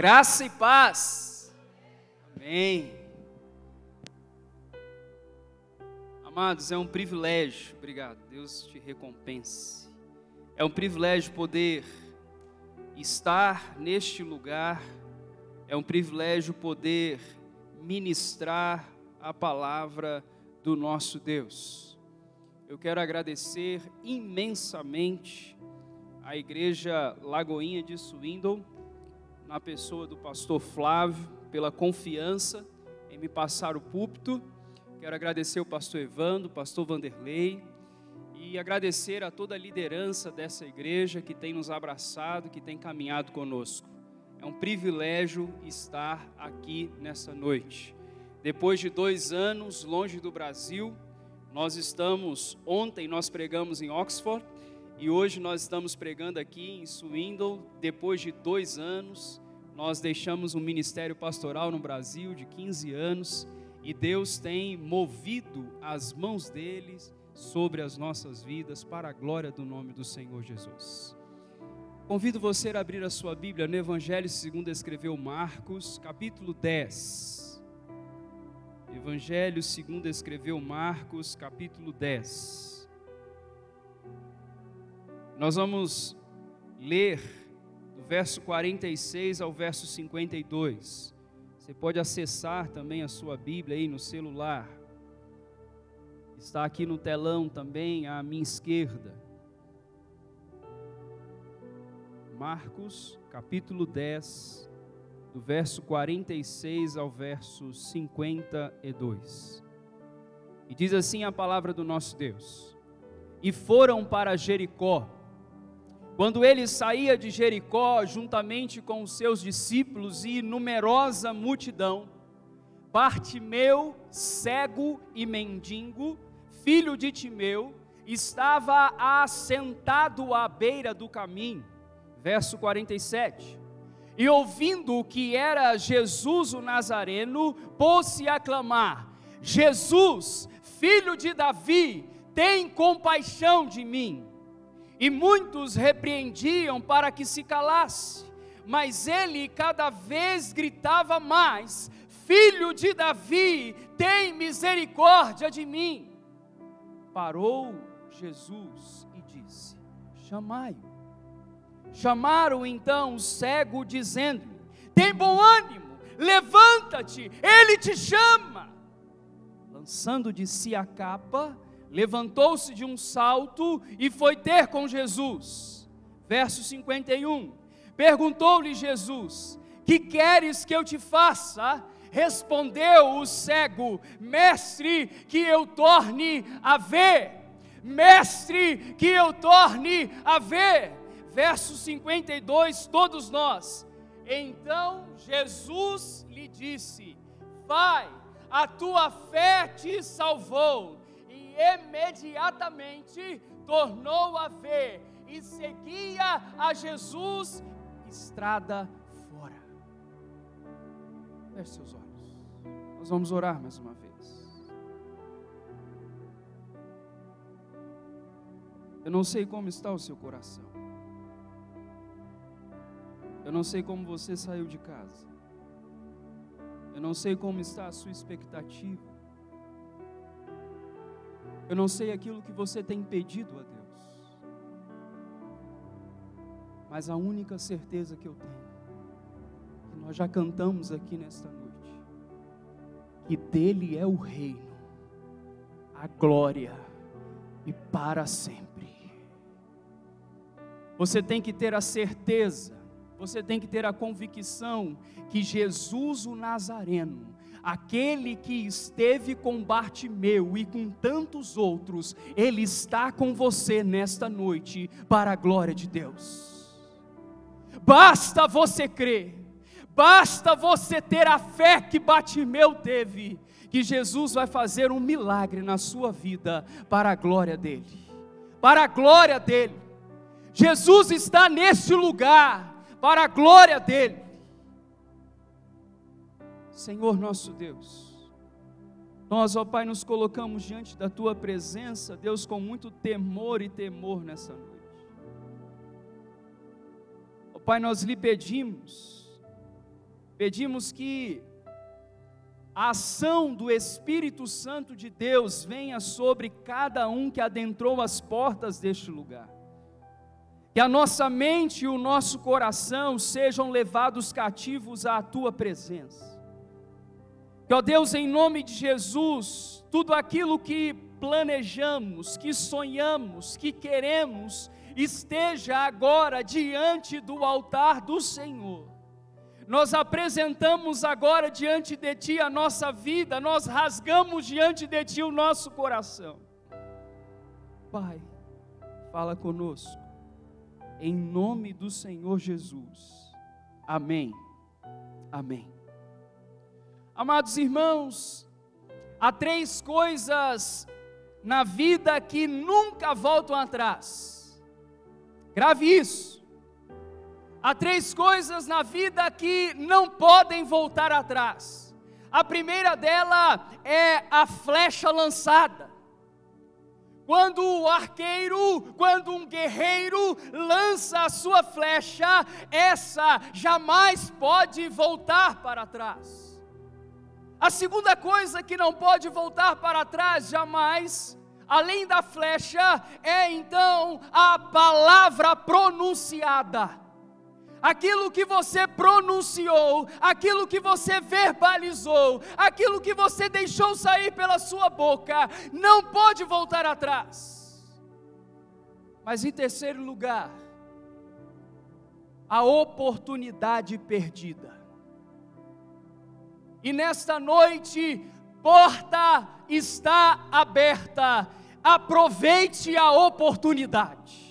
Graça e paz. Amém. Amados, é um privilégio, obrigado, Deus te recompense. É um privilégio poder estar neste lugar, é um privilégio poder ministrar a palavra do nosso Deus. Eu quero agradecer imensamente a igreja Lagoinha de Swindon, na pessoa do pastor Flávio, pela confiança em me passar o púlpito. Quero agradecer o pastor Evandro, o pastor Vanderlei e agradecer a toda a liderança dessa igreja que tem nos abraçado, que tem caminhado conosco. É um privilégio estar aqui nessa noite. Depois de dois anos longe do Brasil, nós estamos, ontem nós pregamos em Oxford, e hoje nós estamos pregando aqui em Swindon, depois de dois anos, nós deixamos um ministério pastoral no Brasil de 15 anos e Deus tem movido as mãos deles sobre as nossas vidas para a glória do nome do Senhor Jesus. Convido você a abrir a sua Bíblia no Evangelho segundo escreveu Marcos, capítulo 10. Evangelho segundo escreveu Marcos, capítulo 10. Nós vamos ler verso 46 ao verso 52. Você pode acessar também a sua Bíblia aí no celular. Está aqui no telão também à minha esquerda. Marcos, capítulo 10, do verso 46 ao verso 52. E diz assim a palavra do nosso Deus: E foram para Jericó quando ele saía de Jericó, juntamente com os seus discípulos e numerosa multidão, Bartimeu, cego e mendigo, filho de Timeu, estava assentado à beira do caminho. Verso 47. E ouvindo que era Jesus o Nazareno, pôs-se a clamar: Jesus, filho de Davi, tem compaixão de mim. E muitos repreendiam para que se calasse, mas ele cada vez gritava mais: Filho de Davi, tem misericórdia de mim. Parou Jesus e disse: Chamai-o. Chamaram então o cego, dizendo: Tem bom ânimo, levanta-te, ele te chama. Lançando de si a capa, levantou-se de um salto e foi ter com Jesus. Verso 51. Perguntou-lhe Jesus: Que queres que eu te faça? Respondeu o cego: Mestre, que eu torne a ver. Mestre, que eu torne a ver. Verso 52, todos nós. Então Jesus lhe disse: Vai, a tua fé te salvou imediatamente tornou a ver e seguia a Jesus estrada fora. Feche seus olhos. Nós vamos orar mais uma vez. Eu não sei como está o seu coração. Eu não sei como você saiu de casa. Eu não sei como está a sua expectativa. Eu não sei aquilo que você tem pedido a Deus. Mas a única certeza que eu tenho, que nós já cantamos aqui nesta noite, que dele é o reino, a glória e para sempre. Você tem que ter a certeza, você tem que ter a convicção que Jesus o Nazareno aquele que esteve com Bartimeu e com tantos outros, ele está com você nesta noite, para a glória de Deus. Basta você crer, basta você ter a fé que Bartimeu teve, que Jesus vai fazer um milagre na sua vida, para a glória dele. Para a glória dele. Jesus está nesse lugar, para a glória dele. Senhor nosso Deus, nós, ó Pai, nos colocamos diante da Tua presença, Deus, com muito temor e temor nessa noite. Ó Pai, nós lhe pedimos pedimos que a ação do Espírito Santo de Deus venha sobre cada um que adentrou as portas deste lugar. Que a nossa mente e o nosso coração sejam levados cativos à tua presença. Que, ó Deus, em nome de Jesus, tudo aquilo que planejamos, que sonhamos, que queremos, esteja agora diante do altar do Senhor nós apresentamos agora diante de Ti a nossa vida, nós rasgamos diante de Ti o nosso coração. Pai, fala conosco, em nome do Senhor Jesus. Amém. Amém. Amados irmãos, há três coisas na vida que nunca voltam atrás. Grave isso. Há três coisas na vida que não podem voltar atrás. A primeira dela é a flecha lançada. Quando o arqueiro, quando um guerreiro lança a sua flecha, essa jamais pode voltar para trás. A segunda coisa que não pode voltar para trás jamais, além da flecha, é então a palavra pronunciada aquilo que você pronunciou, aquilo que você verbalizou, aquilo que você deixou sair pela sua boca, não pode voltar atrás. Mas em terceiro lugar, a oportunidade perdida. E nesta noite, porta está aberta, aproveite a oportunidade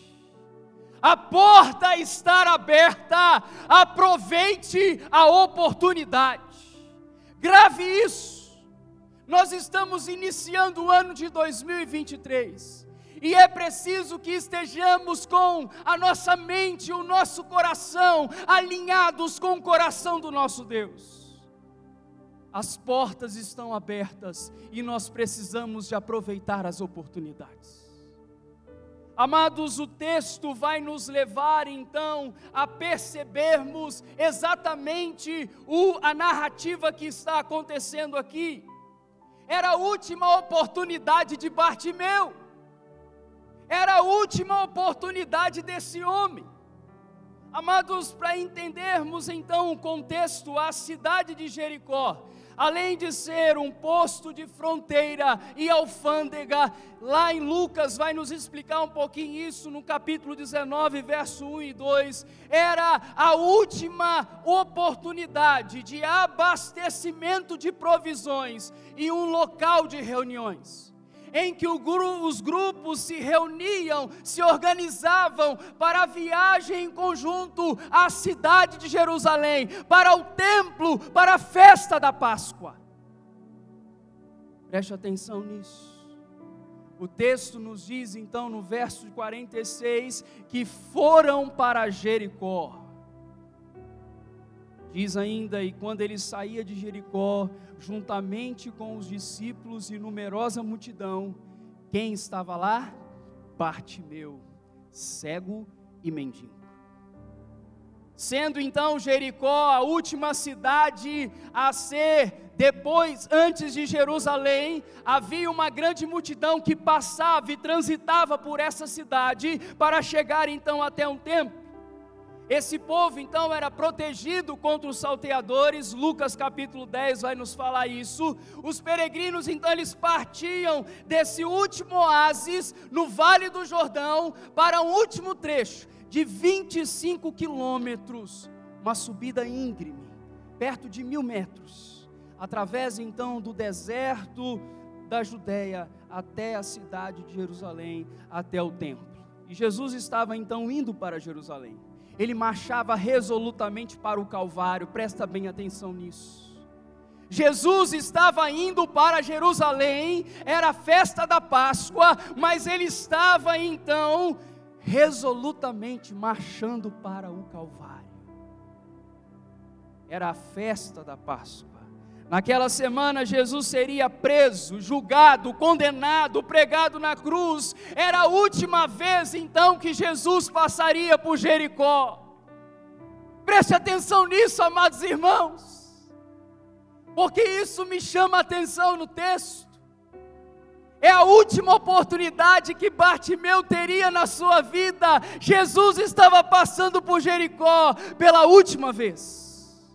a porta está aberta, aproveite a oportunidade. Grave isso. Nós estamos iniciando o ano de 2023 e é preciso que estejamos com a nossa mente, o nosso coração alinhados com o coração do nosso Deus. As portas estão abertas e nós precisamos de aproveitar as oportunidades. Amados, o texto vai nos levar então a percebermos exatamente o, a narrativa que está acontecendo aqui. Era a última oportunidade de Bartimeu, era a última oportunidade desse homem. Amados, para entendermos então o contexto, a cidade de Jericó além de ser um posto de fronteira e alfândega, lá em Lucas vai nos explicar um pouquinho isso no capítulo 19, verso 1 e 2, era a última oportunidade de abastecimento de provisões e um local de reuniões em que os grupos se reuniam, se organizavam para a viagem em conjunto à cidade de Jerusalém, para o templo, para a festa da Páscoa. Preste atenção nisso. O texto nos diz então no verso 46 que foram para Jericó. Diz ainda: E quando ele saía de Jericó, juntamente com os discípulos e numerosa multidão, quem estava lá? Bartimeu, cego e mendigo. Sendo então Jericó a última cidade a ser depois, antes de Jerusalém, havia uma grande multidão que passava e transitava por essa cidade para chegar então até um templo. Esse povo então era protegido contra os salteadores, Lucas capítulo 10 vai nos falar isso. Os peregrinos então eles partiam desse último oásis no Vale do Jordão para um último trecho de 25 quilômetros, uma subida íngreme, perto de mil metros, através então do deserto da Judéia até a cidade de Jerusalém, até o templo. E Jesus estava então indo para Jerusalém ele marchava resolutamente para o Calvário, presta bem atenção nisso. Jesus estava indo para Jerusalém, era a festa da Páscoa, mas ele estava então resolutamente marchando para o Calvário. Era a festa da Páscoa. Naquela semana, Jesus seria preso, julgado, condenado, pregado na cruz. Era a última vez então que Jesus passaria por Jericó. Preste atenção nisso, amados irmãos. porque isso me chama a atenção no texto. É a última oportunidade que Bartimeu teria na sua vida. Jesus estava passando por Jericó pela última vez.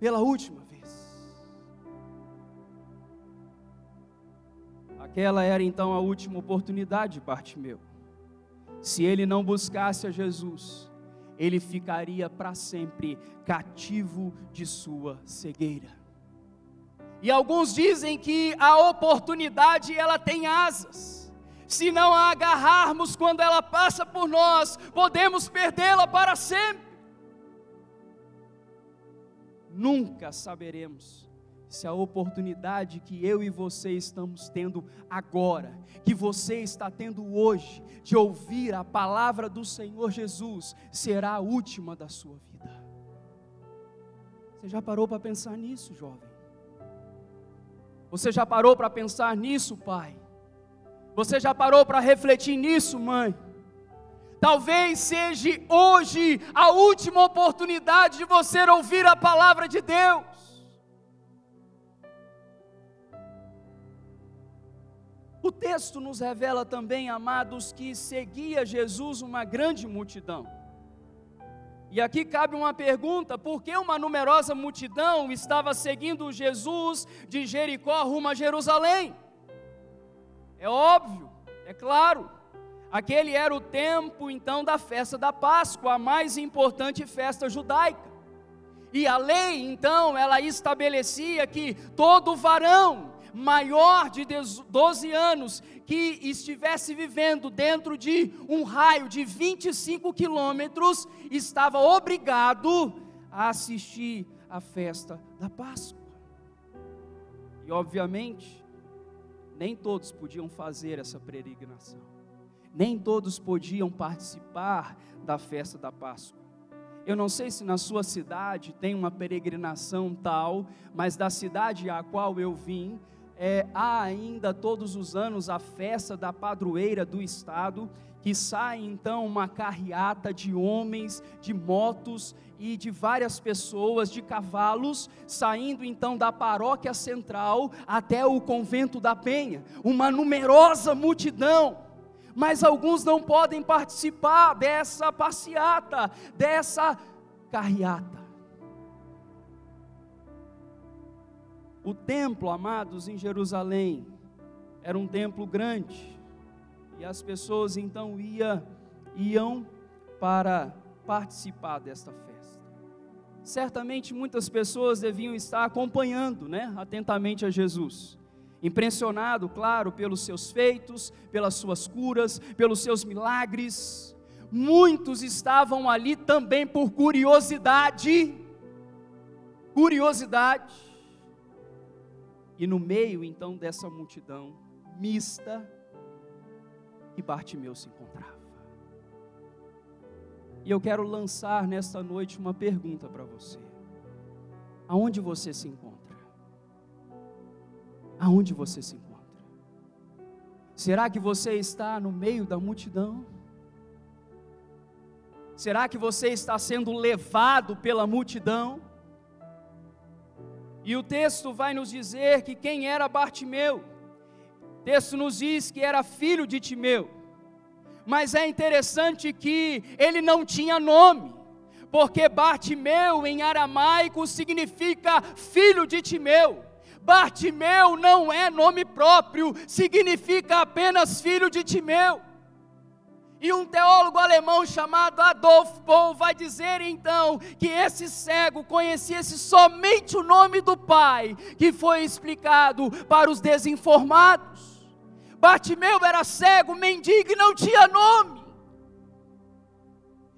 Pela última Aquela era então a última oportunidade de Bartimeu. Se ele não buscasse a Jesus, ele ficaria para sempre cativo de sua cegueira. E alguns dizem que a oportunidade ela tem asas. Se não a agarrarmos quando ela passa por nós, podemos perdê-la para sempre. Nunca saberemos se a oportunidade que eu e você estamos tendo agora, que você está tendo hoje, de ouvir a palavra do Senhor Jesus, será a última da sua vida. Você já parou para pensar nisso, jovem? Você já parou para pensar nisso, pai? Você já parou para refletir nisso, mãe? Talvez seja hoje a última oportunidade de você ouvir a palavra de Deus. O texto nos revela também, amados, que seguia Jesus uma grande multidão. E aqui cabe uma pergunta: por que uma numerosa multidão estava seguindo Jesus de Jericó rumo a Jerusalém? É óbvio, é claro. Aquele era o tempo então da festa da Páscoa, a mais importante festa judaica. E a lei, então, ela estabelecia que todo varão maior de 12 anos que estivesse vivendo dentro de um raio de 25 quilômetros estava obrigado a assistir à festa da Páscoa. E obviamente, nem todos podiam fazer essa peregrinação, nem todos podiam participar da festa da Páscoa. Eu não sei se na sua cidade tem uma peregrinação tal, mas da cidade a qual eu vim, é, há ainda todos os anos a festa da padroeira do estado, que sai então uma carreata de homens, de motos e de várias pessoas, de cavalos, saindo então da paróquia central até o convento da Penha, uma numerosa multidão. Mas alguns não podem participar dessa passeata, dessa carreata. O templo, amados, em Jerusalém, era um templo grande, e as pessoas então ia, iam para participar desta festa. Certamente muitas pessoas deviam estar acompanhando, né, atentamente a Jesus. Impressionado, claro, pelos seus feitos, pelas suas curas, pelos seus milagres. Muitos estavam ali também por curiosidade. Curiosidade e no meio então dessa multidão mista que Bartimeu se encontrava. E eu quero lançar nesta noite uma pergunta para você. Aonde você se encontra? Aonde você se encontra? Será que você está no meio da multidão? Será que você está sendo levado pela multidão? E o texto vai nos dizer que quem era Bartimeu? O texto nos diz que era filho de Timeu. Mas é interessante que ele não tinha nome, porque Bartimeu em aramaico significa filho de Timeu. Bartimeu não é nome próprio, significa apenas filho de Timeu. E um teólogo alemão chamado Adolf Paul vai dizer então que esse cego conhecesse somente o nome do Pai, que foi explicado para os desinformados. Bartimeu era cego, mendigo e não tinha nome.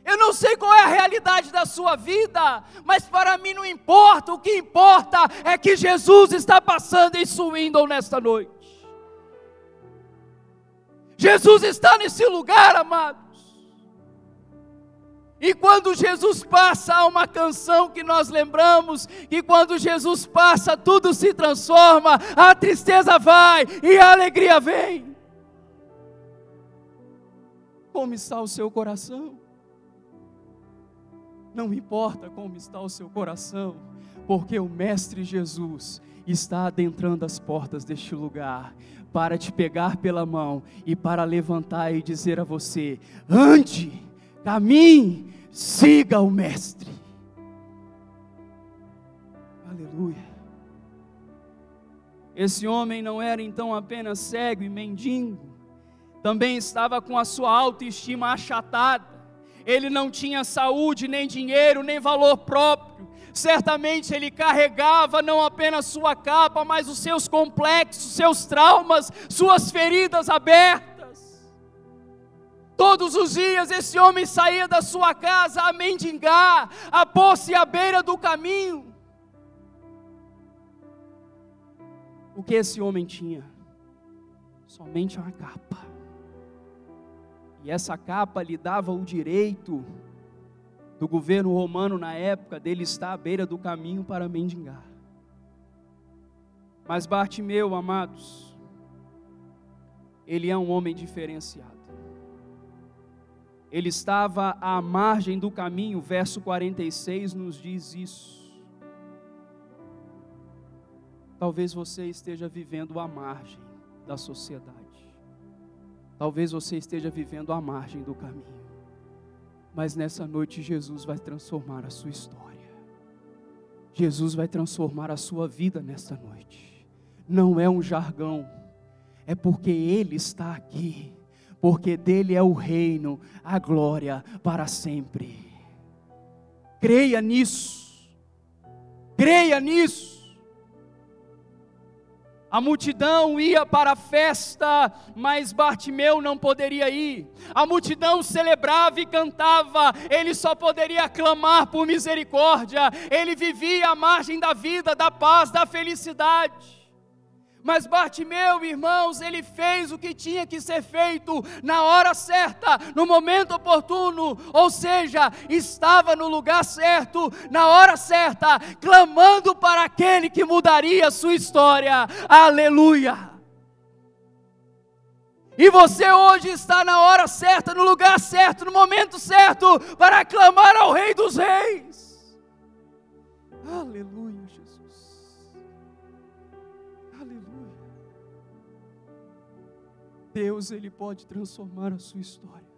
Eu não sei qual é a realidade da sua vida, mas para mim não importa, o que importa é que Jesus está passando em Swindon nesta noite. Jesus está nesse lugar, amados. E quando Jesus passa, há uma canção que nós lembramos, que quando Jesus passa, tudo se transforma, a tristeza vai e a alegria vem. Como está o seu coração? Não importa como está o seu coração, porque o Mestre Jesus está adentrando as portas deste lugar para te pegar pela mão e para levantar e dizer a você: ande, caminhe, siga o Mestre. Aleluia. Esse homem não era então apenas cego e mendigo, também estava com a sua autoestima achatada. Ele não tinha saúde, nem dinheiro, nem valor próprio. Certamente ele carregava não apenas sua capa, mas os seus complexos, seus traumas, suas feridas abertas. Todos os dias esse homem saía da sua casa a mendigar, a pôr-se à beira do caminho. O que esse homem tinha? Somente uma capa. E essa capa lhe dava o direito do governo romano na época dele estar à beira do caminho para mendigar. Mas Bartimeu, amados, ele é um homem diferenciado. Ele estava à margem do caminho, verso 46 nos diz isso. Talvez você esteja vivendo à margem da sociedade. Talvez você esteja vivendo à margem do caminho. Mas nessa noite Jesus vai transformar a sua história. Jesus vai transformar a sua vida nesta noite. Não é um jargão, é porque Ele está aqui, porque dele é o reino, a glória para sempre. Creia nisso, creia nisso. A multidão ia para a festa, mas Bartimeu não poderia ir. A multidão celebrava e cantava, ele só poderia clamar por misericórdia. Ele vivia à margem da vida, da paz, da felicidade. Mas Bartimeu, irmãos, ele fez o que tinha que ser feito na hora certa, no momento oportuno, ou seja, estava no lugar certo, na hora certa, clamando para aquele que mudaria a sua história. Aleluia! E você hoje está na hora certa, no lugar certo, no momento certo, para clamar ao Rei dos Reis. Aleluia. Deus ele pode transformar a sua história.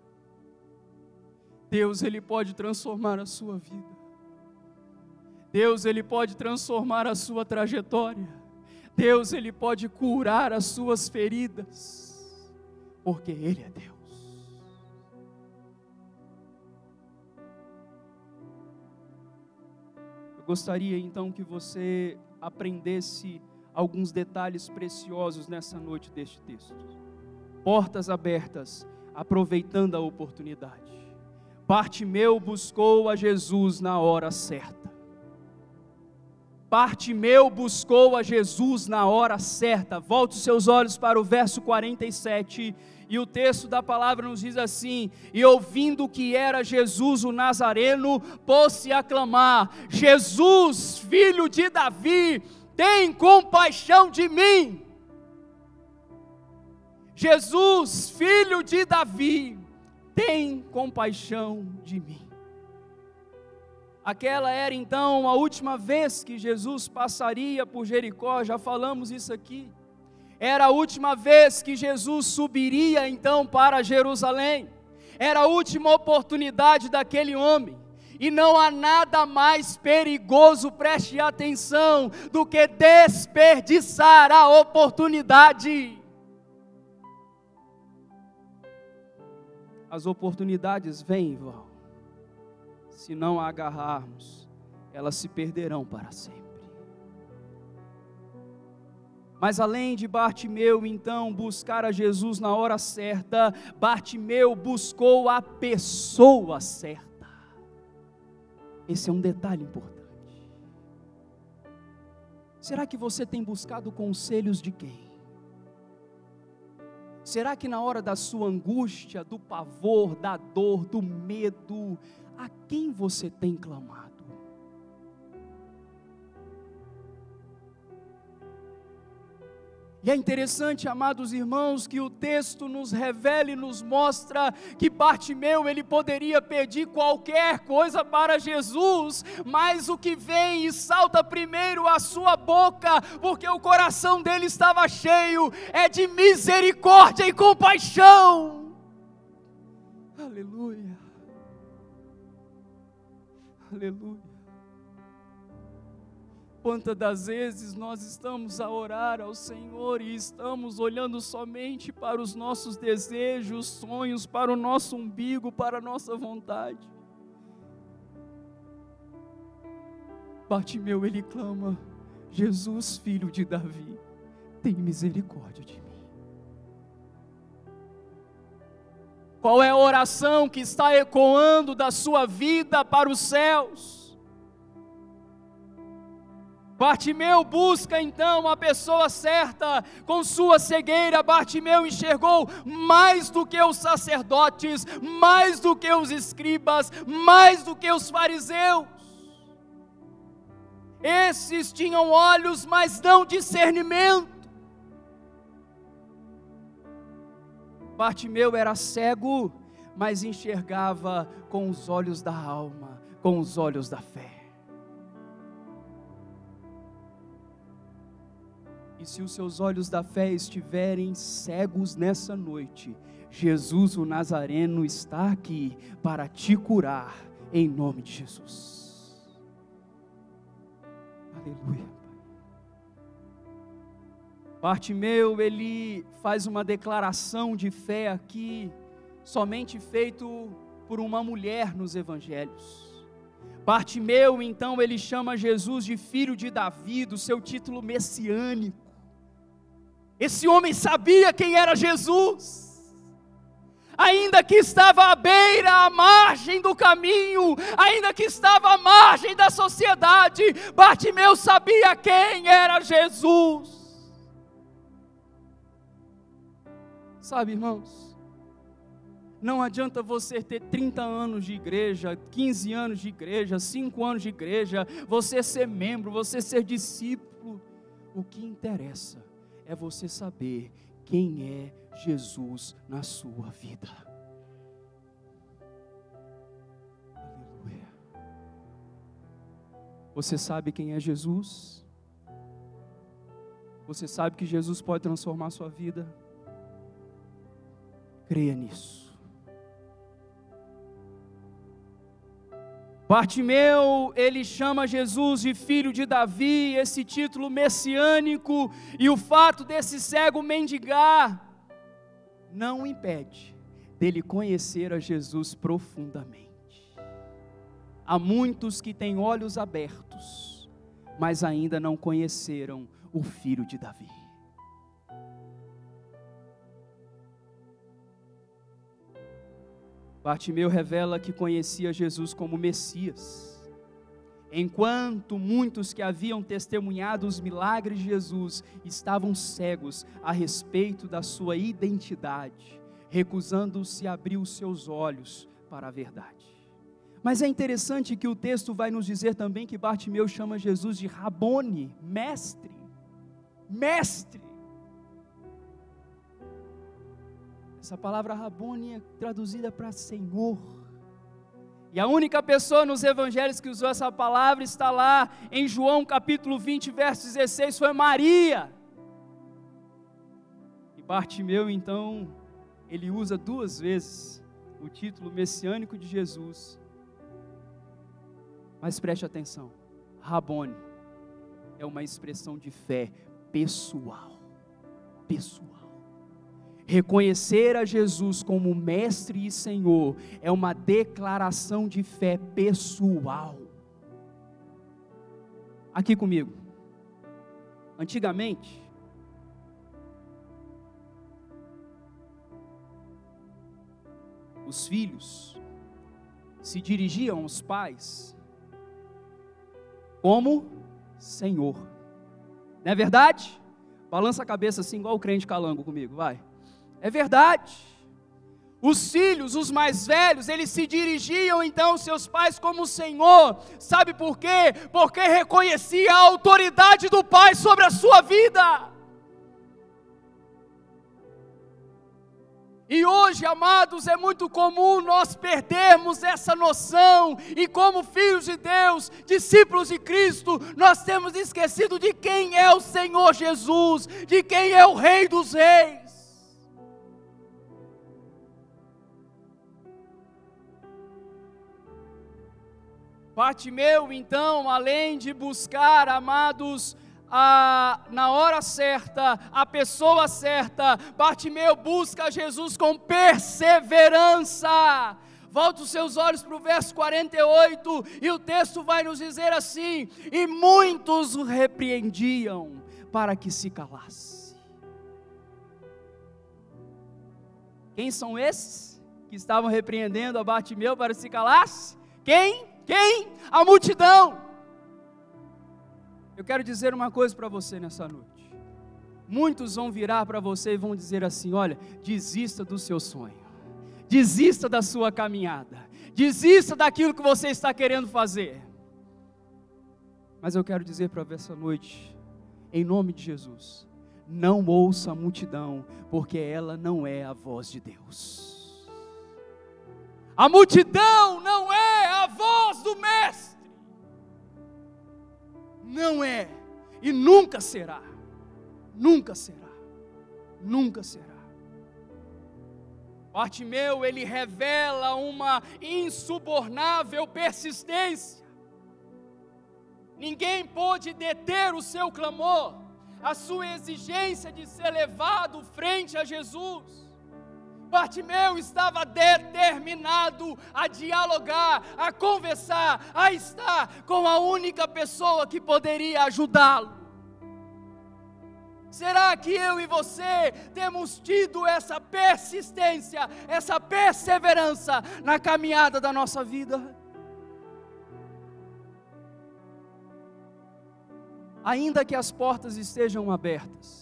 Deus ele pode transformar a sua vida. Deus ele pode transformar a sua trajetória. Deus ele pode curar as suas feridas, porque ele é Deus. Eu gostaria então que você aprendesse alguns detalhes preciosos nessa noite deste texto portas abertas, aproveitando a oportunidade. Bartimeu buscou a Jesus na hora certa. Bartimeu buscou a Jesus na hora certa. Volte os seus olhos para o verso 47 e o texto da palavra nos diz assim: E ouvindo que era Jesus o Nazareno, pôs-se a clamar: Jesus, filho de Davi, tem compaixão de mim. Jesus, filho de Davi, tem compaixão de mim. Aquela era então a última vez que Jesus passaria por Jericó, já falamos isso aqui. Era a última vez que Jesus subiria então para Jerusalém. Era a última oportunidade daquele homem. E não há nada mais perigoso, preste atenção, do que desperdiçar a oportunidade. As oportunidades vêm e vão. Se não a agarrarmos, elas se perderão para sempre. Mas além de Bartimeu então buscar a Jesus na hora certa, Bartimeu buscou a pessoa certa. Esse é um detalhe importante. Será que você tem buscado conselhos de quem? Será que na hora da sua angústia, do pavor, da dor, do medo, a quem você tem clamado? E é interessante, amados irmãos, que o texto nos revela e nos mostra que Bartimeu ele poderia pedir qualquer coisa para Jesus, mas o que vem e salta primeiro a sua boca, porque o coração dele estava cheio, é de misericórdia e compaixão. Aleluia. Aleluia. Quantas das vezes nós estamos a orar ao Senhor e estamos olhando somente para os nossos desejos, sonhos, para o nosso umbigo, para a nossa vontade. Bartimeu, ele clama: Jesus, filho de Davi, tem misericórdia de mim. Qual é a oração que está ecoando da sua vida para os céus? Bartimeu busca então a pessoa certa, com sua cegueira, Bartimeu enxergou mais do que os sacerdotes, mais do que os escribas, mais do que os fariseus. Esses tinham olhos, mas não discernimento. Bartimeu era cego, mas enxergava com os olhos da alma, com os olhos da fé. E se os seus olhos da fé estiverem cegos nessa noite, Jesus o Nazareno está aqui para te curar, em nome de Jesus. Aleluia. Bartimeu, ele faz uma declaração de fé aqui, somente feito por uma mulher nos evangelhos. Bartimeu, então, ele chama Jesus de filho de Davi, do seu título messiânico. Esse homem sabia quem era Jesus. Ainda que estava à beira, à margem do caminho, ainda que estava à margem da sociedade, Bartimeu sabia quem era Jesus. Sabe, irmãos, não adianta você ter 30 anos de igreja, 15 anos de igreja, 5 anos de igreja, você ser membro, você ser discípulo. O que interessa é você saber quem é Jesus na sua vida. Aleluia. Você sabe quem é Jesus? Você sabe que Jesus pode transformar a sua vida? Creia nisso. Bartimeu, ele chama Jesus de filho de Davi, esse título messiânico, e o fato desse cego mendigar não impede dele conhecer a Jesus profundamente. Há muitos que têm olhos abertos, mas ainda não conheceram o filho de Davi. Bartimeu revela que conhecia Jesus como Messias. Enquanto muitos que haviam testemunhado os milagres de Jesus estavam cegos a respeito da sua identidade, recusando-se a abrir os seus olhos para a verdade. Mas é interessante que o texto vai nos dizer também que Bartimeu chama Jesus de Rabone, mestre. Mestre. Essa palavra Rabone é traduzida para Senhor. E a única pessoa nos evangelhos que usou essa palavra está lá em João capítulo 20, verso 16, foi Maria. E Bartimeu, então, ele usa duas vezes o título messiânico de Jesus. Mas preste atenção, Rabone é uma expressão de fé pessoal. Pessoal. Reconhecer a Jesus como Mestre e Senhor é uma declaração de fé pessoal. Aqui comigo. Antigamente, os filhos se dirigiam aos pais como Senhor. Não é verdade? Balança a cabeça assim, igual o crente calango comigo, vai. É verdade. Os filhos, os mais velhos, eles se dirigiam então aos seus pais como o Senhor. Sabe por quê? Porque reconhecia a autoridade do Pai sobre a sua vida. E hoje, amados, é muito comum nós perdermos essa noção, e como filhos de Deus, discípulos de Cristo, nós temos esquecido de quem é o Senhor Jesus, de quem é o Rei dos Reis. Bartimeu, então, além de buscar, amados, a, na hora certa, a pessoa certa, Bartimeu busca Jesus com perseverança. Volta os seus olhos para o verso 48 e o texto vai nos dizer assim: E muitos o repreendiam para que se calasse. Quem são esses que estavam repreendendo a Bartimeu para se calasse? Quem? Quem? A multidão. Eu quero dizer uma coisa para você nessa noite. Muitos vão virar para você e vão dizer assim: olha, desista do seu sonho, desista da sua caminhada, desista daquilo que você está querendo fazer. Mas eu quero dizer para essa noite, em nome de Jesus, não ouça a multidão, porque ela não é a voz de Deus. A multidão não é a voz do Mestre. Não é e nunca será. Nunca será. Nunca será. Bartimeu, ele revela uma insubornável persistência. Ninguém pôde deter o seu clamor, a sua exigência de ser levado frente a Jesus. Bartimeu estava determinado a dialogar, a conversar, a estar com a única pessoa que poderia ajudá-lo. Será que eu e você temos tido essa persistência, essa perseverança na caminhada da nossa vida? Ainda que as portas estejam abertas,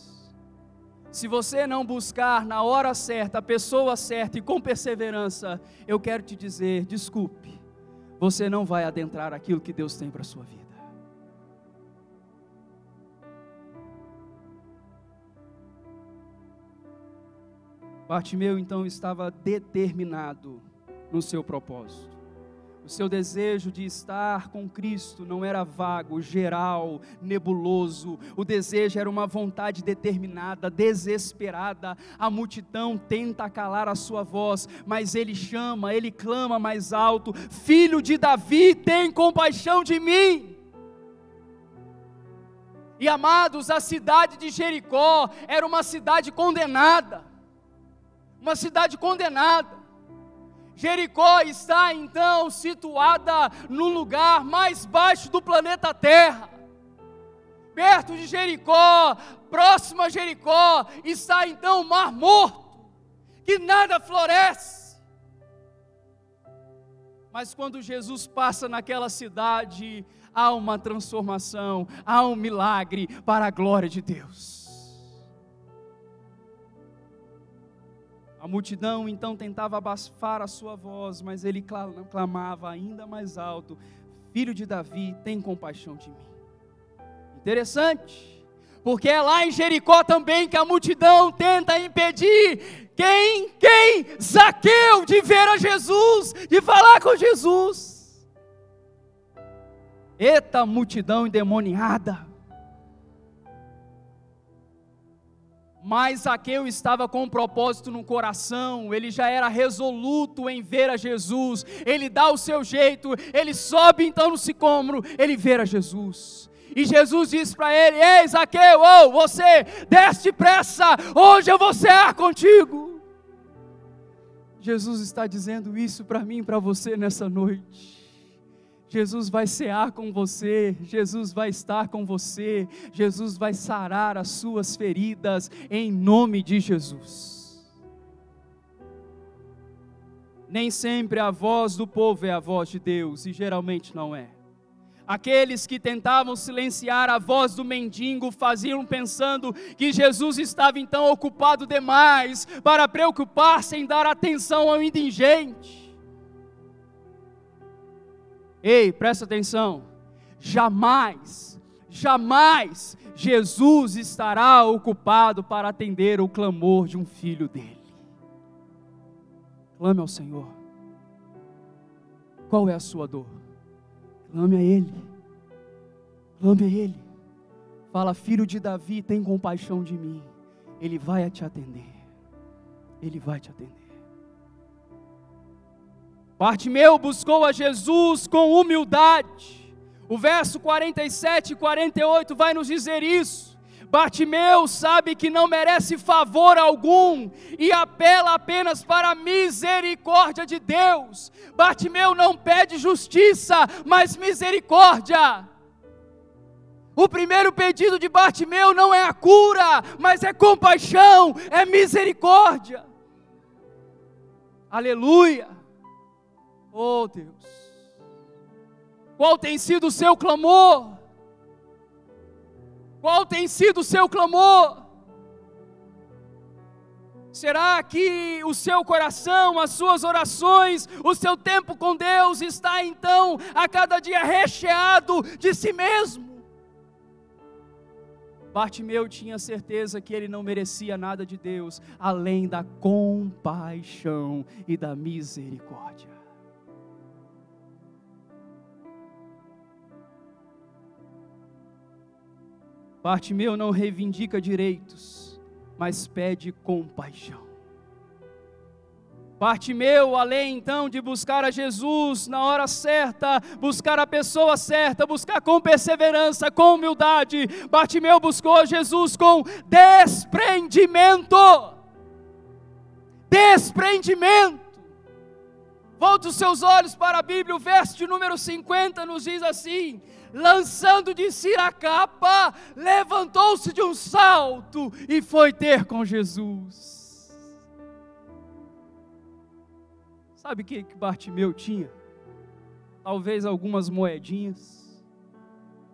se você não buscar na hora certa, a pessoa certa e com perseverança, eu quero te dizer, desculpe, você não vai adentrar aquilo que Deus tem para a sua vida. Bartimeu então estava determinado no seu propósito. Seu desejo de estar com Cristo não era vago, geral, nebuloso. O desejo era uma vontade determinada, desesperada. A multidão tenta calar a sua voz, mas ele chama, ele clama mais alto: Filho de Davi, tem compaixão de mim. E amados, a cidade de Jericó era uma cidade condenada. Uma cidade condenada. Jericó está então situada no lugar mais baixo do planeta Terra. Perto de Jericó, próximo a Jericó, está então o Mar Morto, que nada floresce. Mas quando Jesus passa naquela cidade, há uma transformação, há um milagre para a glória de Deus. A multidão então tentava abafar a sua voz, mas ele clamava ainda mais alto: Filho de Davi, tem compaixão de mim. Interessante, porque é lá em Jericó também que a multidão tenta impedir quem? Quem? Zaqueu de ver a Jesus, de falar com Jesus. Eita multidão endemoniada. Mas Zaqueu estava com um propósito no coração, ele já era resoluto em ver a Jesus, ele dá o seu jeito, ele sobe então no sicômoro, ele vê a Jesus. E Jesus diz para ele: Ei, Zaqueu, oh, você desce depressa, hoje eu vou cear contigo. Jesus está dizendo isso para mim e para você nessa noite. Jesus vai cear com você, Jesus vai estar com você, Jesus vai sarar as suas feridas, em nome de Jesus. Nem sempre a voz do povo é a voz de Deus, e geralmente não é. Aqueles que tentavam silenciar a voz do mendigo faziam pensando que Jesus estava então ocupado demais para preocupar-se em dar atenção ao indigente. Ei, presta atenção. Jamais, jamais Jesus estará ocupado para atender o clamor de um filho dele. Clame ao Senhor. Qual é a sua dor? Clame a Ele. Clame a Ele. Fala, filho de Davi, tem compaixão de mim. Ele vai te atender. Ele vai te atender. Bartimeu buscou a Jesus com humildade. O verso 47 e 48 vai nos dizer isso. Bartimeu sabe que não merece favor algum e apela apenas para a misericórdia de Deus. Bartimeu não pede justiça, mas misericórdia. O primeiro pedido de Bartimeu não é a cura, mas é compaixão, é misericórdia. Aleluia. Oh Deus. Qual tem sido o seu clamor? Qual tem sido o seu clamor? Será que o seu coração, as suas orações, o seu tempo com Deus está então a cada dia recheado de si mesmo? Bartimeu tinha certeza que ele não merecia nada de Deus, além da compaixão e da misericórdia. Bartimeu não reivindica direitos, mas pede compaixão. Bartimeu, além então de buscar a Jesus na hora certa, buscar a pessoa certa, buscar com perseverança, com humildade, Bartimeu buscou Jesus com desprendimento. Desprendimento. Volte os seus olhos para a Bíblia, o verso de número 50 nos diz assim: lançando de si a capa, levantou-se de um salto e foi ter com Jesus. Sabe o que, que Bartimeu tinha? Talvez algumas moedinhas,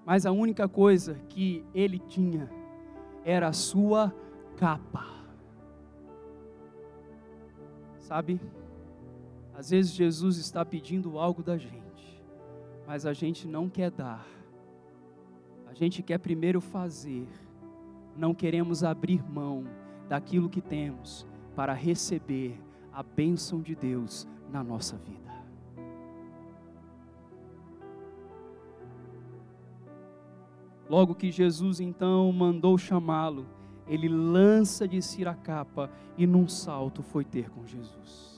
mas a única coisa que ele tinha era a sua capa. Sabe? Às vezes Jesus está pedindo algo da gente, mas a gente não quer dar. A gente quer primeiro fazer, não queremos abrir mão daquilo que temos para receber a bênção de Deus na nossa vida. Logo que Jesus então mandou chamá-lo, ele lança de si a capa e num salto foi ter com Jesus.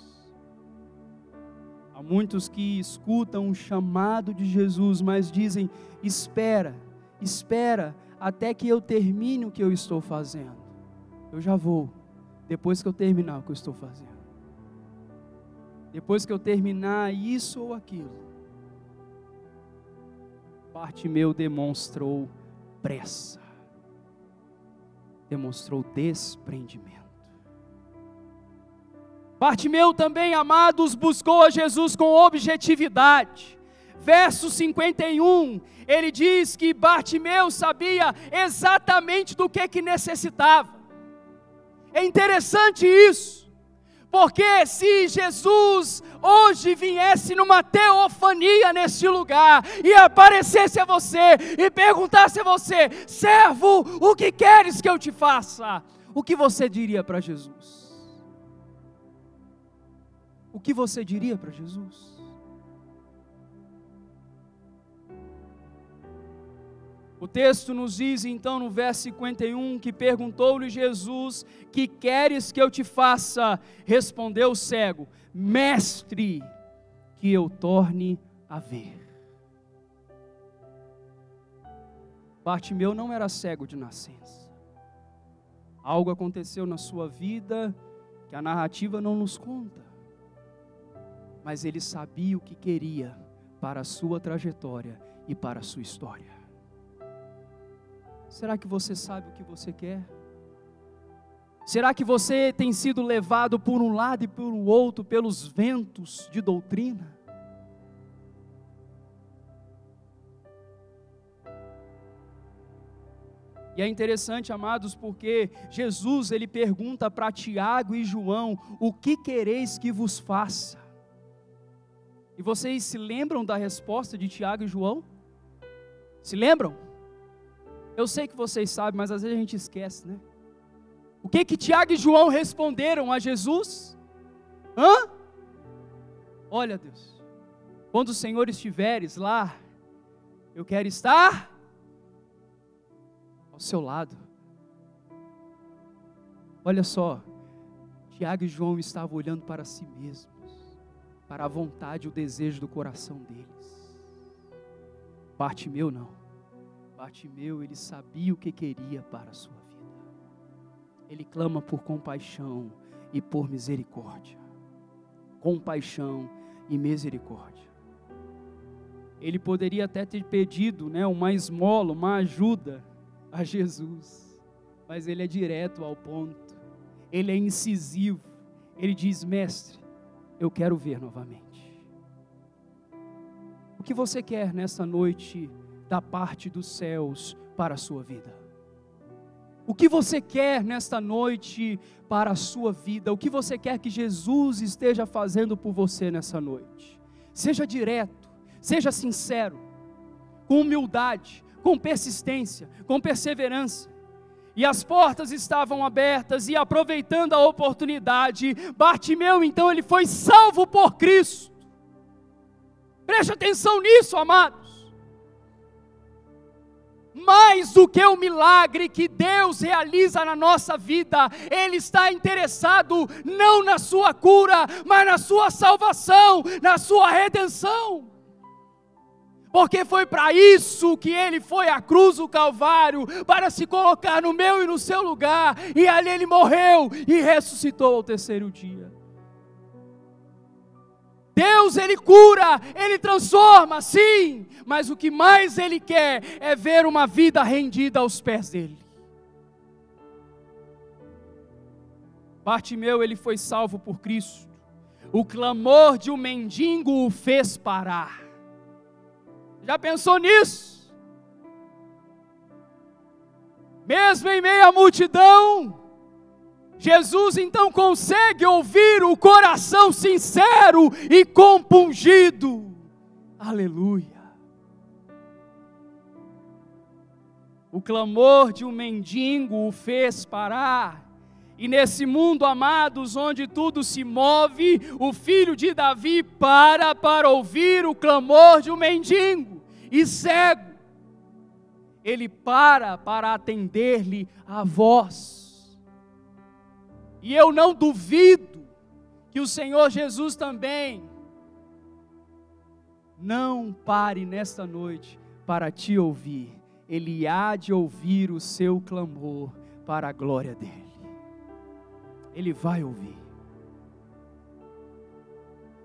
Há muitos que escutam o chamado de Jesus, mas dizem: espera, espera, até que eu termine o que eu estou fazendo. Eu já vou, depois que eu terminar o que eu estou fazendo depois que eu terminar isso ou aquilo, parte meu demonstrou pressa, demonstrou desprendimento. Bartimeu também, amados, buscou a Jesus com objetividade. Verso 51, ele diz que Bartimeu sabia exatamente do que que necessitava. É interessante isso. Porque se Jesus hoje viesse numa teofania neste lugar e aparecesse a você e perguntasse a você, servo, o que queres que eu te faça? O que você diria para Jesus? O que você diria para Jesus? O texto nos diz então no verso 51 que perguntou-lhe Jesus: Que queres que eu te faça? Respondeu o cego: Mestre, que eu torne a ver. Bartimeu não era cego de nascença. Algo aconteceu na sua vida que a narrativa não nos conta. Mas ele sabia o que queria para a sua trajetória e para a sua história. Será que você sabe o que você quer? Será que você tem sido levado por um lado e por outro pelos ventos de doutrina? E é interessante, amados, porque Jesus ele pergunta para Tiago e João: "O que quereis que vos faça?" E vocês se lembram da resposta de Tiago e João? Se lembram? Eu sei que vocês sabem, mas às vezes a gente esquece, né? O que que Tiago e João responderam a Jesus? Hã? Olha, Deus, quando o Senhor estiveres lá, eu quero estar ao seu lado. Olha só, Tiago e João estavam olhando para si mesmos, para a vontade e o desejo do coração deles. Bartimeu não. Bartimeu, ele sabia o que queria para a sua vida. Ele clama por compaixão e por misericórdia. Compaixão e misericórdia. Ele poderia até ter pedido, né, uma esmola, uma ajuda a Jesus, mas ele é direto ao ponto. Ele é incisivo. Ele diz: "Mestre, eu quero ver novamente". O que você quer nessa noite da parte dos céus para a sua vida? O que você quer nesta noite para a sua vida? O que você quer que Jesus esteja fazendo por você nessa noite? Seja direto, seja sincero, com humildade, com persistência, com perseverança. E as portas estavam abertas e aproveitando a oportunidade, Bartimeu então ele foi salvo por Cristo. Preste atenção nisso, amados mais do que o milagre que Deus realiza na nossa vida, Ele está interessado não na sua cura, mas na sua salvação, na sua redenção. Porque foi para isso que ele foi à cruz do Calvário, para se colocar no meu e no seu lugar, e ali ele morreu e ressuscitou ao terceiro dia. Deus ele cura, ele transforma, sim, mas o que mais ele quer é ver uma vida rendida aos pés dele. Bartimeu ele foi salvo por Cristo. O clamor de um mendigo o fez parar. Já pensou nisso? Mesmo em meio à multidão, Jesus então consegue ouvir o coração sincero e compungido. Aleluia. O clamor de um mendigo o fez parar. E nesse mundo, amados, onde tudo se move, o filho de Davi para para ouvir o clamor de um mendigo e cego. Ele para para atender-lhe a voz. E eu não duvido que o Senhor Jesus também não pare nesta noite para te ouvir. Ele há de ouvir o seu clamor para a glória dele. Ele vai ouvir.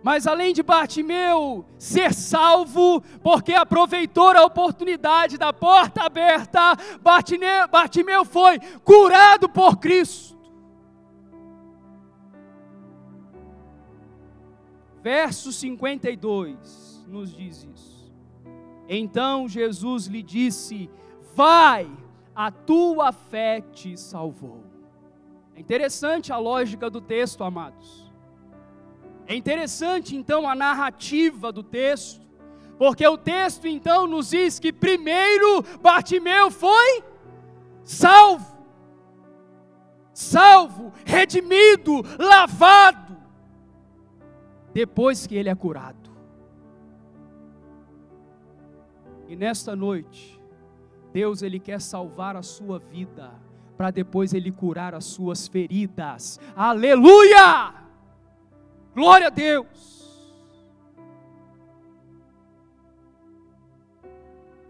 Mas além de Bartimeu ser salvo, porque aproveitou a oportunidade da porta aberta, Bartimeu, foi curado por Cristo. Verso 52 nos diz isso. Então Jesus lhe disse: Vai, a tua fé te salvou. É interessante a lógica do texto, amados. É interessante então a narrativa do texto, porque o texto então nos diz que primeiro Bartimeu foi salvo, salvo, redimido, lavado, depois que ele é curado. E nesta noite, Deus ele quer salvar a sua vida para depois ele curar as suas feridas. Aleluia! Glória a Deus.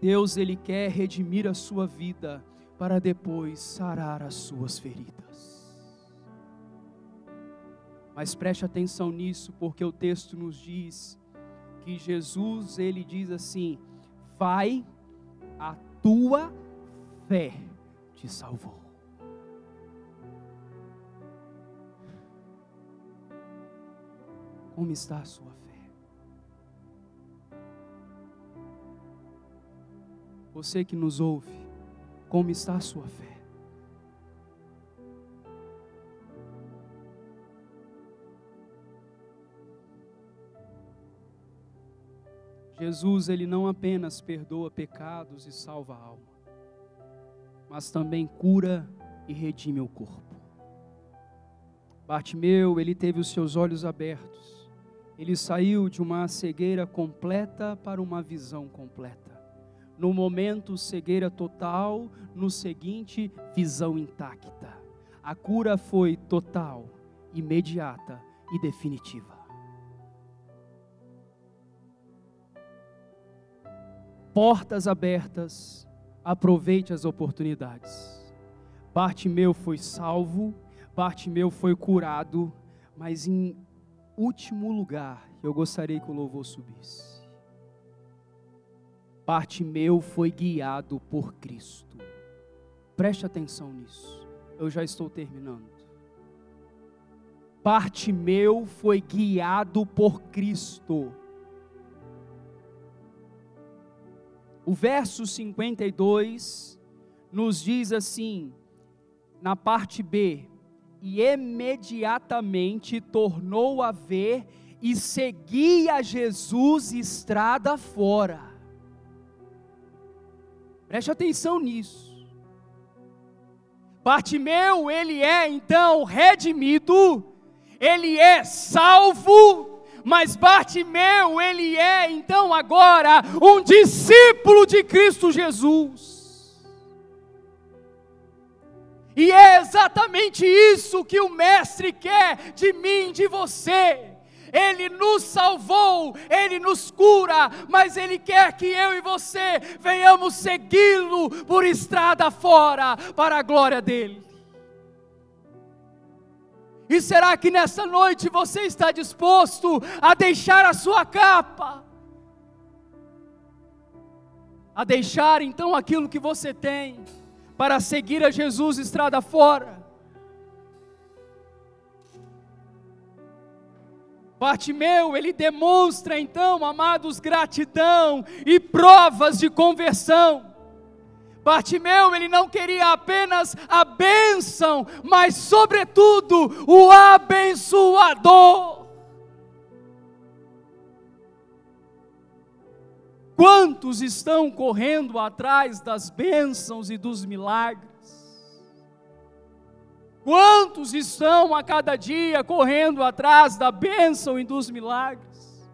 Deus ele quer redimir a sua vida para depois sarar as suas feridas. Mas preste atenção nisso, porque o texto nos diz que Jesus, ele diz assim: Vai, a tua fé te salvou. Como está a sua fé? Você que nos ouve, como está a sua fé? Jesus, ele não apenas perdoa pecados e salva a alma, mas também cura e redime o corpo. Bartimeu, ele teve os seus olhos abertos Ele saiu de uma cegueira completa para uma visão completa. No momento, cegueira total, no seguinte, visão intacta. A cura foi total, imediata e definitiva. Portas abertas, aproveite as oportunidades. Bartimeu foi salvo, Bartimeu foi curado, mas em último lugar, eu gostaria que o louvor subisse. Bartimeu foi guiado por Cristo. Preste atenção nisso. Eu já estou terminando. Bartimeu foi guiado por Cristo. O verso 52 nos diz assim, na parte B: E imediatamente tornou a ver e seguia Jesus estrada fora. Preste atenção nisso. Bartimeu, ele é então redimido, ele é salvo, mas Bartimeu, ele é então agora um discípulo de Cristo Jesus. E é exatamente isso que o Mestre quer de mim, de você. Ele nos salvou, Ele nos cura, mas Ele quer que eu e você venhamos segui-lo por estrada fora, para a glória dEle. E será que nessa noite você está disposto a deixar a sua capa? A deixar então aquilo que você tem para seguir a Jesus estrada fora? Bartimeu, ele demonstra então, amados, gratidão e provas de conversão. Bartimeu, ele não queria apenas a bênção, mas, sobretudo, o abençoador. Quantos estão correndo atrás das bênçãos e dos milagres? Quantos estão a cada dia correndo atrás da bênção e dos milagres,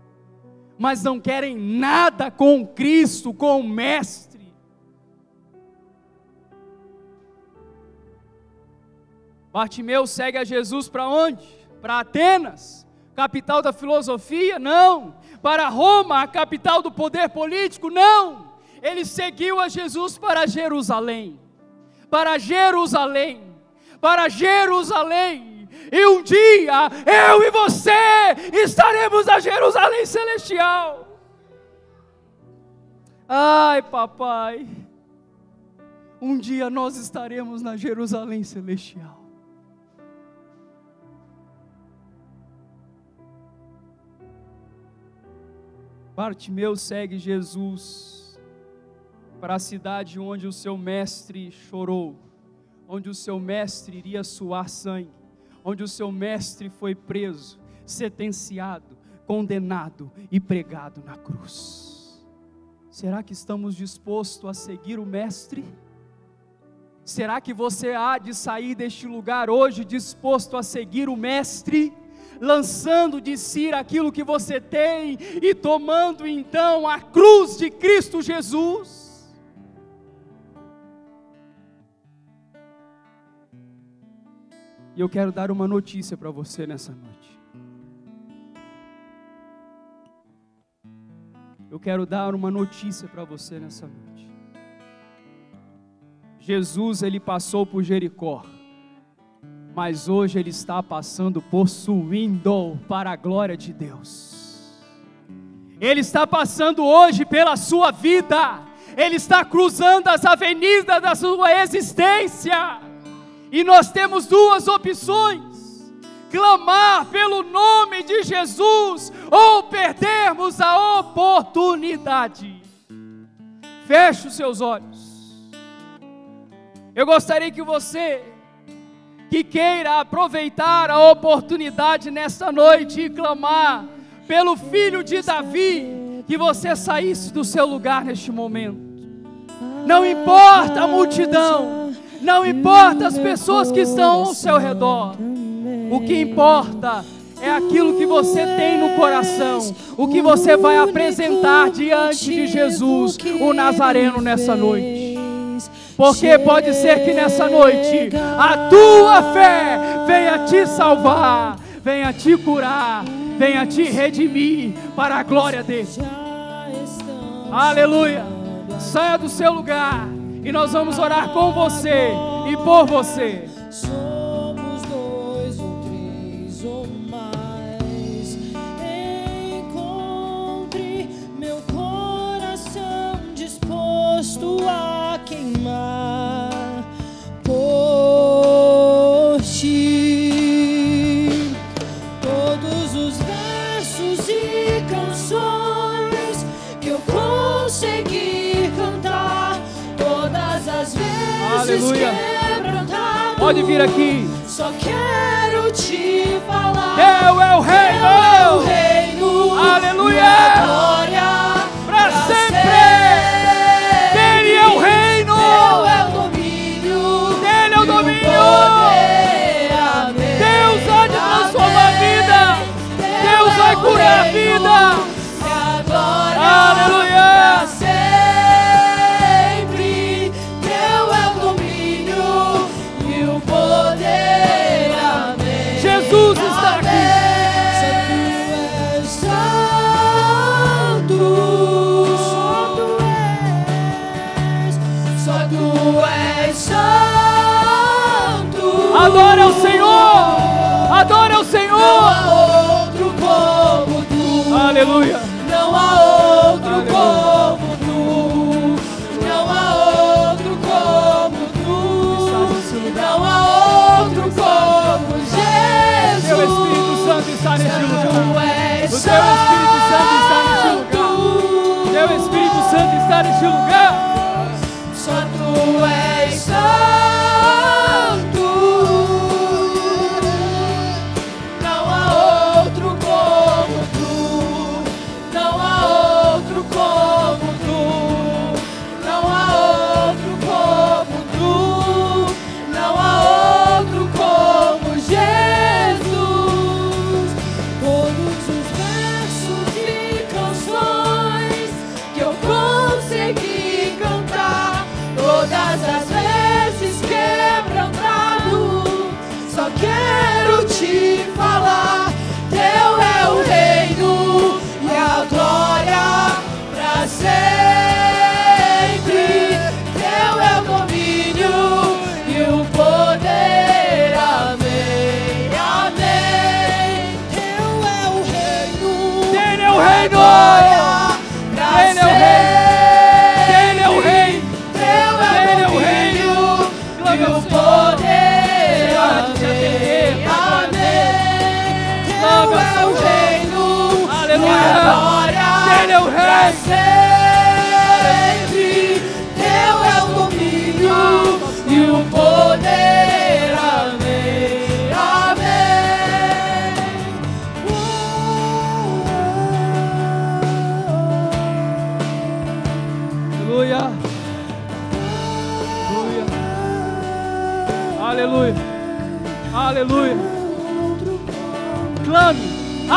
mas não querem nada com Cristo, com o Mestre? Bartimeu segue a Jesus para onde? Para Atenas, capital da filosofia? Não. Para Roma, a capital do poder político? Não. Ele seguiu a Jesus para Jerusalém. Para Jerusalém para Jerusalém. E um dia eu e você estaremos na Jerusalém celestial. Ai, papai. Um dia nós estaremos na Jerusalém celestial. Bartimeu segue Jesus para a cidade onde o seu mestre chorou onde o seu mestre iria suar sangue, onde o seu mestre foi preso, sentenciado, condenado e pregado na cruz. Será que estamos dispostos a seguir o mestre? Será que você há de sair deste lugar hoje disposto a seguir o mestre? Lançando de si aquilo que você tem e tomando então a cruz de Cristo Jesus. E eu quero dar uma notícia para você nessa noite. Eu quero dar uma notícia para você nessa noite. Jesus ele passou por Jericó, mas hoje ele está passando por Suindo para a glória de Deus. Ele está passando hoje pela sua vida. Ele está cruzando as avenidas da sua existência. E nós temos duas opções: clamar pelo nome de Jesus ou perdermos a oportunidade. Feche os seus olhos. Eu gostaria que você, que queira aproveitar a oportunidade nesta noite e clamar pelo filho de Davi, que você saísse do seu lugar neste momento. Não importa a multidão, não importa as pessoas que estão ao seu redor, o que importa é aquilo que você tem no coração, o que você vai apresentar diante de Jesus, o Nazareno, nessa noite. Porque pode ser que nessa noite a tua fé venha te salvar, venha te curar, venha te redimir para a glória dele. Aleluia. Saia do seu lugar e nós vamos orar com você e por você. Aleluia. Pode vir aqui. Só quero te falar. Teu é o reino. reino. Aleluia. Aleluia.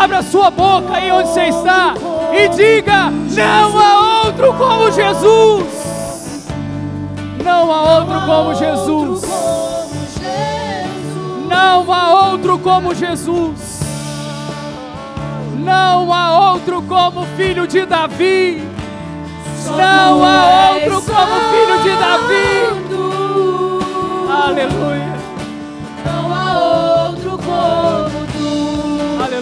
Abra sua boca aí onde você está e diga: Não há outro como Jesus. Não há outro como Jesus. Não há outro como Jesus. Não há outro como filho de Davi. Não há outro como filho de Davi. Aleluia.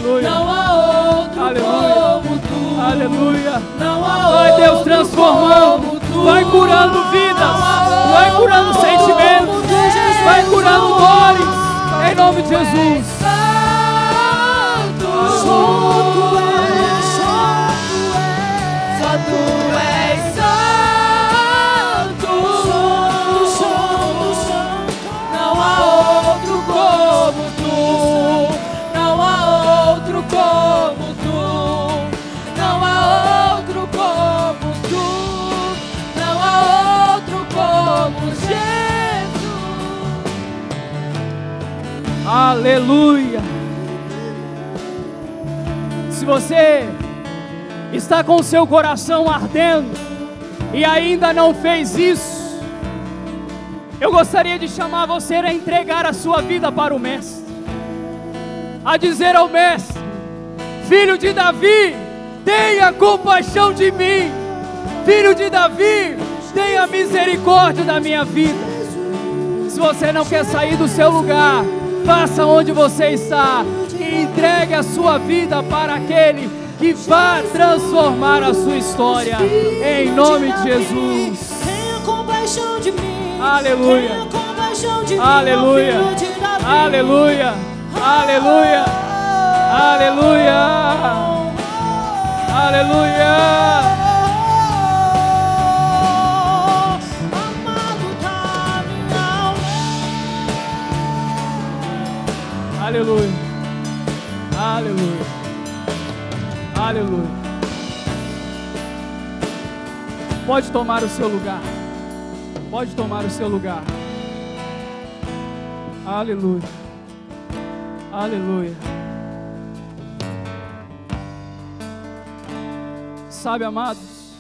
Aleluia. Não há outro Aleluia. como tu. Aleluia. Não há Vai Deus transformando. Vai curando vidas. Vai curando sentimentos. Vai curando dores. Em nome de Jesus. Aleluia. você está com seu coração ardendo e ainda não fez isso, eu gostaria de chamar você a entregar a sua vida para o Mestre, a dizer ao Mestre: Filho de Davi, tenha compaixão de mim, filho de Davi, tenha misericórdia da minha vida. Se você não quer sair do seu lugar, faça onde você está e entregue a sua vida para aquele que vai transformar a sua história. Em nome de Jesus. Aleluia. Aleluia. Aleluia. Aleluia. Aleluia. Aleluia. Aleluia. Aleluia. Aleluia. Pode tomar o seu lugar. Pode tomar o seu lugar. Aleluia. Aleluia. Sabe, amados,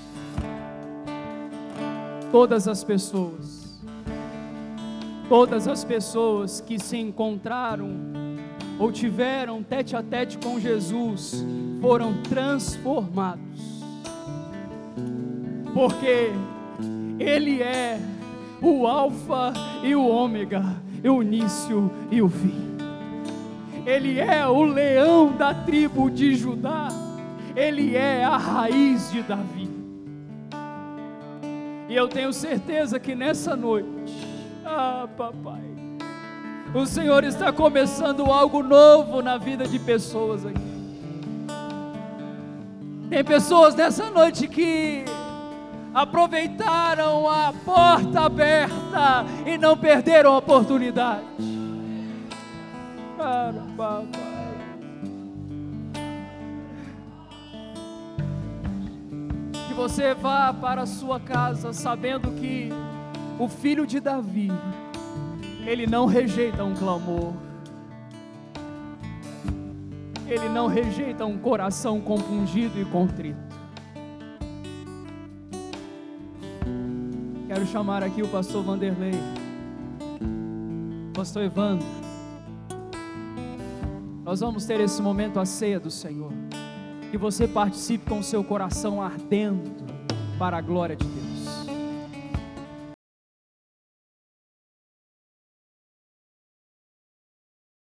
todas as pessoas, todas as pessoas que se encontraram ou tiveram tete a tete com Jesus foram transformados. Porque Ele é o Alfa e o Ômega, o início e o fim. Ele é o leão da tribo de Judá, Ele é a raiz de Davi. E eu tenho certeza que nessa noite, ah, papai, o Senhor está começando algo novo na vida de pessoas aqui. Tem pessoas nessa noite que aproveitaram a porta aberta e não perderam a oportunidade. Que você vá para a sua casa sabendo que o filho de Davi, ele não rejeita um clamor. Ele não rejeita um coração compungido e contrito. Quero chamar aqui o pastor Vanderlei, pastor Evandro. Nós vamos ter esse momento a ceia do Senhor. Que você participe com o seu coração ardendo para a glória de Deus.